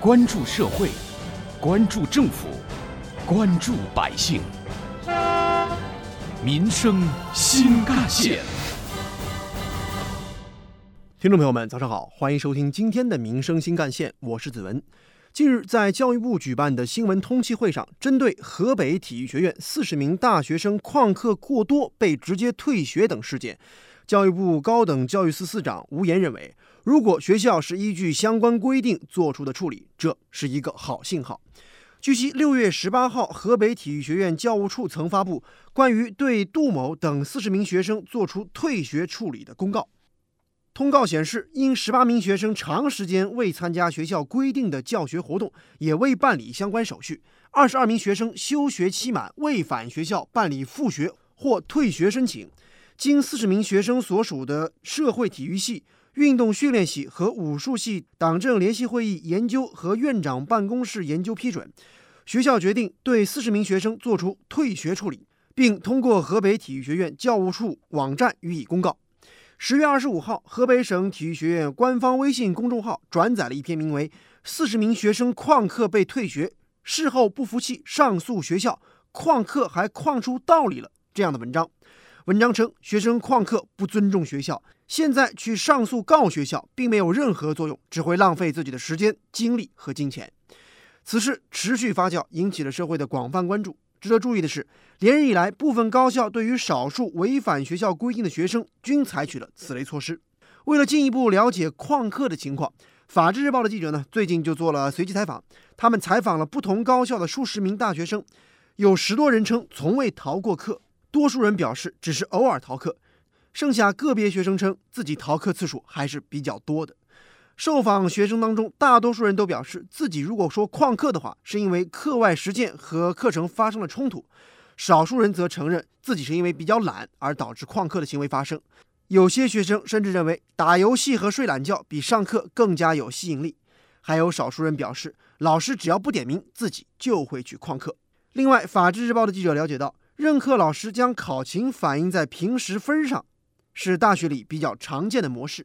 关注社会，关注政府，关注百姓，民生新干线。听众朋友们，早上好，欢迎收听今天的《民生新干线》，我是子文。近日，在教育部举办的新闻通气会上，针对河北体育学院四十名大学生旷课过多被直接退学等事件，教育部高等教育司司长吴岩认为，如果学校是依据相关规定做出的处理，这是一个好信号。据悉，六月十八号，河北体育学院教务处曾发布关于对杜某等四十名学生作出退学处理的公告。通告显示，因十八名学生长时间未参加学校规定的教学活动，也未办理相关手续；二十二名学生休学期满未返学校办理复学或退学申请，经四十名学生所属的社会体育系、运动训练系和武术系党政联席会议研究和院长办公室研究批准，学校决定对四十名学生作出退学处理，并通过河北体育学院教务处网站予以公告。十月二十五号，河北省体育学院官方微信公众号转载了一篇名为《四十名学生旷课被退学，事后不服气上诉学校，旷课还旷出道理了》这样的文章。文章称，学生旷课不尊重学校，现在去上诉告学校，并没有任何作用，只会浪费自己的时间、精力和金钱。此事持续发酵，引起了社会的广泛关注。值得注意的是，连日以来，部分高校对于少数违反学校规定的学生均采取了此类措施。为了进一步了解旷课的情况，法制日报的记者呢最近就做了随机采访。他们采访了不同高校的数十名大学生，有十多人称从未逃过课，多数人表示只是偶尔逃课，剩下个别学生称自己逃课次数还是比较多的。受访学生当中，大多数人都表示，自己如果说旷课的话，是因为课外实践和课程发生了冲突；少数人则承认自己是因为比较懒而导致旷课的行为发生。有些学生甚至认为打游戏和睡懒觉比上课更加有吸引力。还有少数人表示，老师只要不点名，自己就会去旷课。另外，法制日报的记者了解到，任课老师将考勤反映在平时分上，是大学里比较常见的模式。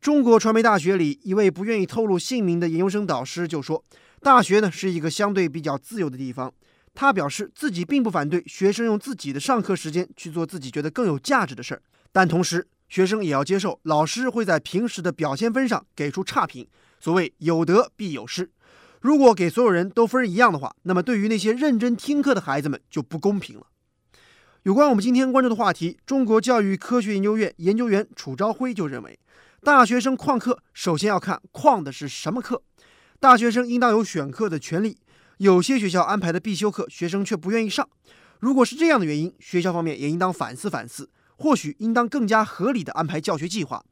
中国传媒大学里一位不愿意透露姓名的研究生导师就说：“大学呢是一个相对比较自由的地方。”他表示自己并不反对学生用自己的上课时间去做自己觉得更有价值的事儿，但同时学生也要接受老师会在平时的表现分上给出差评。所谓有得必有失，如果给所有人都分一样的话，那么对于那些认真听课的孩子们就不公平了。有关我们今天关注的话题，中国教育科学研究院研究员楚朝晖就认为。大学生旷课，首先要看旷的是什么课。大学生应当有选课的权利。有些学校安排的必修课，学生却不愿意上。如果是这样的原因，学校方面也应当反思反思，或许应当更加合理的安排教学计划。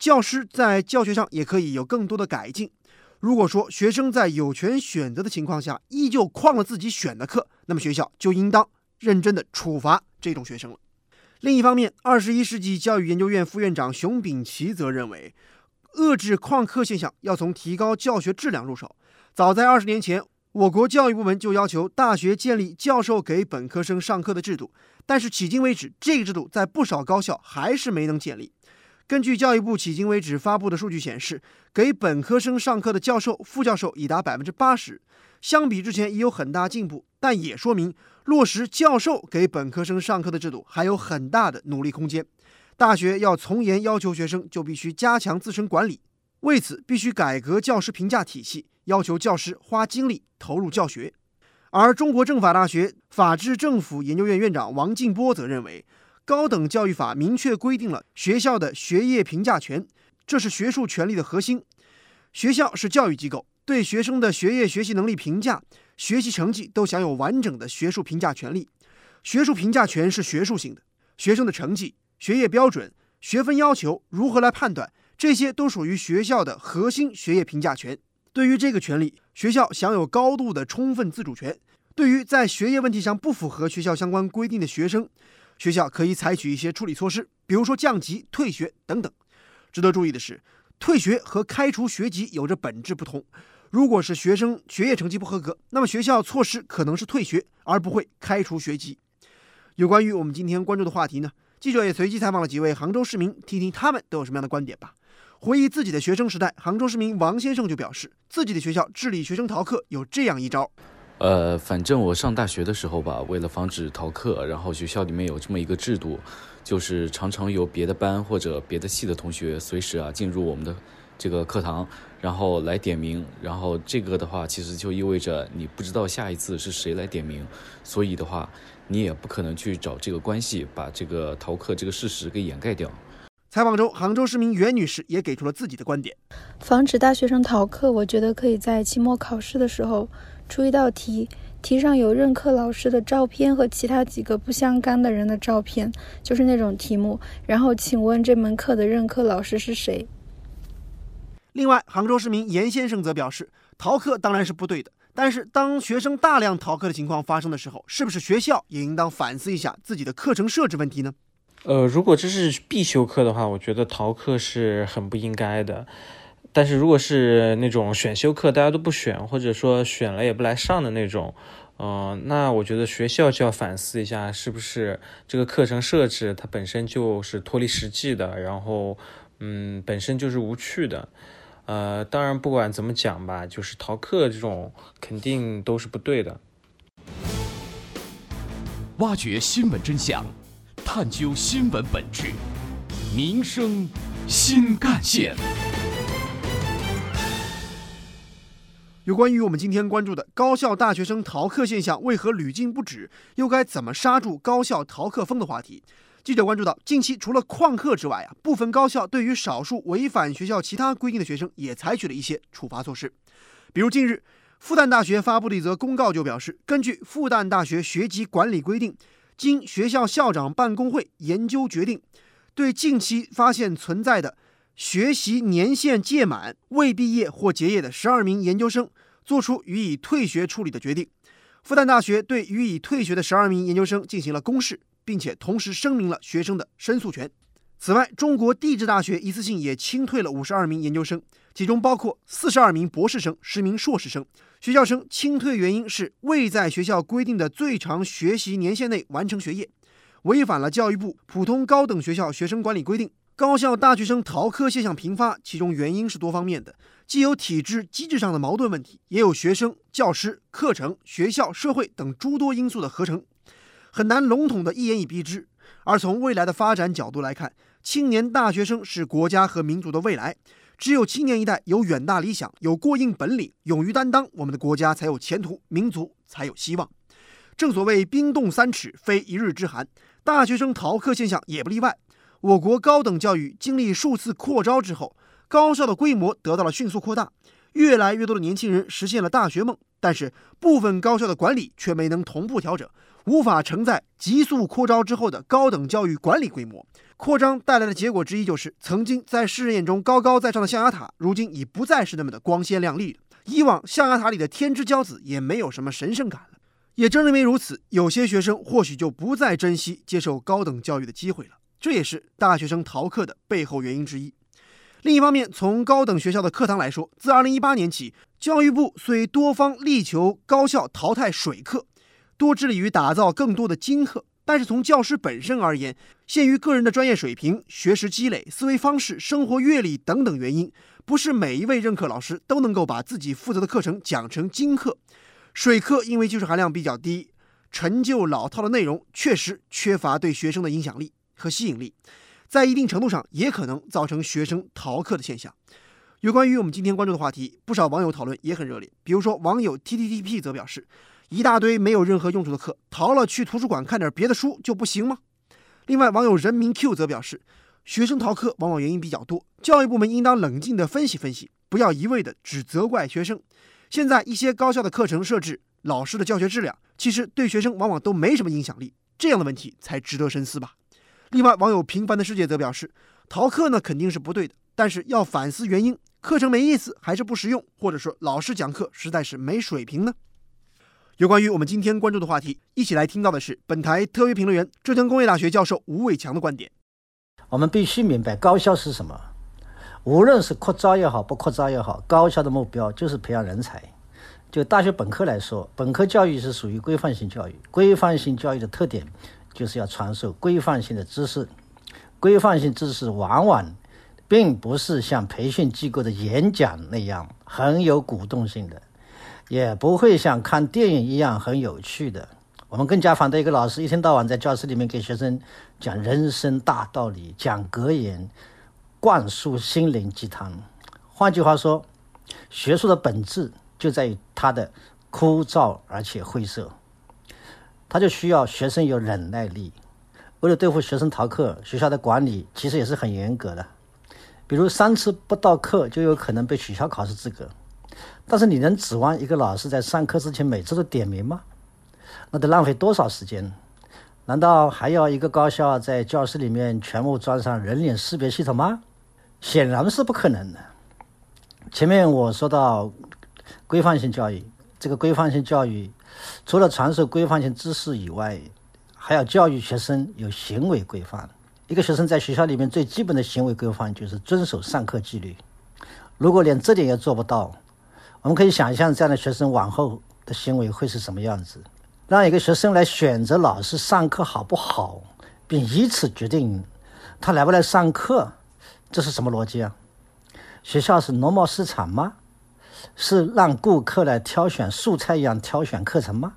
教师在教学上也可以有更多的改进。如果说学生在有权选择的情况下，依旧旷了自己选的课，那么学校就应当认真的处罚这种学生了。另一方面，二十一世纪教育研究院副院长熊丙奇则认为，遏制旷课现象要从提高教学质量入手。早在二十年前，我国教育部门就要求大学建立教授给本科生上课的制度，但是迄今为止，这个制度在不少高校还是没能建立。根据教育部迄今为止发布的数据显示，给本科生上课的教授、副教授已达百分之八十，相比之前已有很大进步，但也说明。落实教授给本科生上课的制度还有很大的努力空间。大学要从严要求学生，就必须加强自身管理。为此，必须改革教师评价体系，要求教师花精力投入教学。而中国政法大学法治政府研究院院长王进波则认为，高等教育法明确规定了学校的学业评价权，这是学术权利的核心。学校是教育机构，对学生的学业学习能力评价。学习成绩都享有完整的学术评价权利，学术评价权是学术性的。学生的成绩、学业标准、学分要求如何来判断，这些都属于学校的核心学业评价权。对于这个权利，学校享有高度的充分自主权。对于在学业问题上不符合学校相关规定的学生，学校可以采取一些处理措施，比如说降级、退学等等。值得注意的是，退学和开除学籍有着本质不同。如果是学生学业成绩不合格，那么学校措施可能是退学，而不会开除学籍。有关于我们今天关注的话题呢，记者也随机采访了几位杭州市民，听听他们都有什么样的观点吧。回忆自己的学生时代，杭州市民王先生就表示，自己的学校治理学生逃课有这样一招。呃，反正我上大学的时候吧，为了防止逃课，然后学校里面有这么一个制度，就是常常有别的班或者别的系的同学随时啊进入我们的这个课堂，然后来点名，然后这个的话其实就意味着你不知道下一次是谁来点名，所以的话你也不可能去找这个关系把这个逃课这个事实给掩盖掉。采访中，杭州市民袁女士也给出了自己的观点：防止大学生逃课，我觉得可以在期末考试的时候。出一道题，题上有任课老师的照片和其他几个不相干的人的照片，就是那种题目。然后，请问这门课的任课老师是谁？另外，杭州市民严先生则表示，逃课当然是不对的，但是当学生大量逃课的情况发生的时候，是不是学校也应当反思一下自己的课程设置问题呢？呃，如果这是必修课的话，我觉得逃课是很不应该的。但是如果是那种选修课，大家都不选，或者说选了也不来上的那种，嗯，那我觉得学校就要反思一下，是不是这个课程设置它本身就是脱离实际的，然后，嗯，本身就是无趣的。呃，当然不管怎么讲吧，就是逃课这种肯定都是不对的。挖掘新闻真相，探究新闻本质，民生新干线。有关于我们今天关注的高校大学生逃课现象为何屡禁不止，又该怎么刹住高校逃课风的话题，记者关注到，近期除了旷课之外啊，部分高校对于少数违反学校其他规定的学生也采取了一些处罚措施。比如近日，复旦大学发布的一则公告就表示，根据复旦大学学籍管理规定，经学校校长办公会研究决定，对近期发现存在的。学习年限届满未毕业或结业的十二名研究生作出予以退学处理的决定。复旦大学对予以退学的十二名研究生进行了公示，并且同时声明了学生的申诉权。此外，中国地质大学一次性也清退了五十二名研究生，其中包括四十二名博士生、十名硕士生。学校称，清退原因是未在学校规定的最长学习年限内完成学业，违反了教育部普通高等学校学生管理规定。高校大学生逃课现象频发，其中原因是多方面的，既有体制机制上的矛盾问题，也有学生、教师、课程、学校、社会等诸多因素的合成，很难笼统的一言以蔽之。而从未来的发展角度来看，青年大学生是国家和民族的未来，只有青年一代有远大理想、有过硬本领、勇于担当，我们的国家才有前途，民族才有希望。正所谓冰冻三尺，非一日之寒，大学生逃课现象也不例外。我国高等教育经历数次扩招之后，高校的规模得到了迅速扩大，越来越多的年轻人实现了大学梦。但是，部分高校的管理却没能同步调整，无法承载急速扩招之后的高等教育管理规模。扩张带来的结果之一就是，曾经在世人眼中高高在上的象牙塔，如今已不再是那么的光鲜亮丽。以往象牙塔里的天之骄子也没有什么神圣感了。也正因为如此，有些学生或许就不再珍惜接受高等教育的机会了。这也是大学生逃课的背后原因之一。另一方面，从高等学校的课堂来说，自2018年起，教育部虽多方力求高校淘汰水课，多致力于打造更多的精课，但是从教师本身而言，限于个人的专业水平、学识积累、思维方式、生活阅历等等原因，不是每一位任课老师都能够把自己负责的课程讲成精课。水课因为技术含量比较低，陈旧老套的内容确实缺乏对学生的影响力。和吸引力，在一定程度上也可能造成学生逃课的现象。有关于我们今天关注的话题，不少网友讨论也很热烈。比如说，网友 T T T P 则表示，一大堆没有任何用处的课，逃了去图书馆看点别的书就不行吗？另外，网友人民 Q 则表示，学生逃课往往原因比较多，教育部门应当冷静地分析分析，不要一味地只责怪学生。现在一些高校的课程设置、老师的教学质量，其实对学生往往都没什么影响力，这样的问题才值得深思吧。另外，网友平凡的世界则表示，逃课呢肯定是不对的，但是要反思原因，课程没意思还是不实用，或者说老师讲课实在是没水平呢？有关于我们今天关注的话题，一起来听到的是本台特约评论员、浙江工业大学教授吴伟强的观点。我们必须明白高校是什么，无论是扩招也好，不扩招也好，高校的目标就是培养人才。就大学本科来说，本科教育是属于规范性教育，规范性教育的特点。就是要传授规范性的知识，规范性知识往往并不是像培训机构的演讲那样很有鼓动性的，也不会像看电影一样很有趣的。我们更加反对一个老师一天到晚在教室里面给学生讲人生大道理、讲格言、灌输心灵鸡汤。换句话说，学术的本质就在于它的枯燥而且晦涩，他就需要学生有忍耐力。为了对付学生逃课，学校的管理其实也是很严格的。比如三次不到课就有可能被取消考试资格，但是你能指望一个老师在上课之前每次都点名吗？那得浪费多少时间？难道还要一个高校在教室里面全部装上人脸识别系统吗？显然是不可能的。前面我说到规范性教育，这个规范性教育除了传授规范性知识以外，还要教育学生有行为规范。一个学生在学校里面最基本的行为规范就是遵守上课纪律。如果连这点也做不到，我们可以想象这样的学生往后的行为会是什么样子。让一个学生来选择老师上课好不好，并以此决定他来不来上课，这是什么逻辑啊？学校是农贸市场吗？是让顾客来挑选素菜一样挑选课程吗？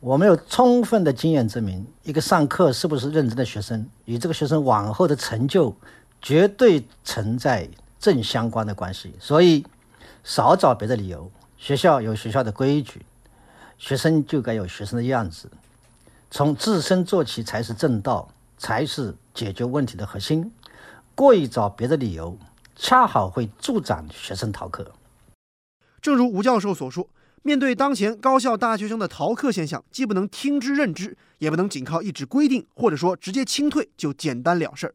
我们有充分的经验证明，一个上课是不是认真的学生，与这个学生往后的成就绝对存在正相关的关系。所以，少找别的理由。学校有学校的规矩，学生就该有学生的样子。从自身做起才是正道，才是解决问题的核心。过于找别的理由，恰好会助长学生逃课。正如吴教授所说。面对当前高校大学生的逃课现象，既不能听之任之，也不能仅靠一纸规定或者说直接清退就简单了事儿，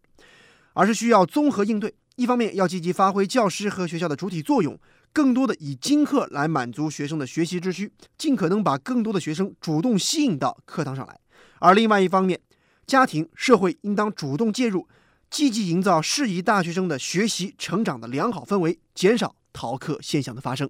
而是需要综合应对。一方面要积极发挥教师和学校的主体作用，更多的以精课来满足学生的学习之需，尽可能把更多的学生主动吸引到课堂上来；而另外一方面，家庭、社会应当主动介入，积极营造适宜大学生的学习成长的良好氛围，减少逃课现象的发生。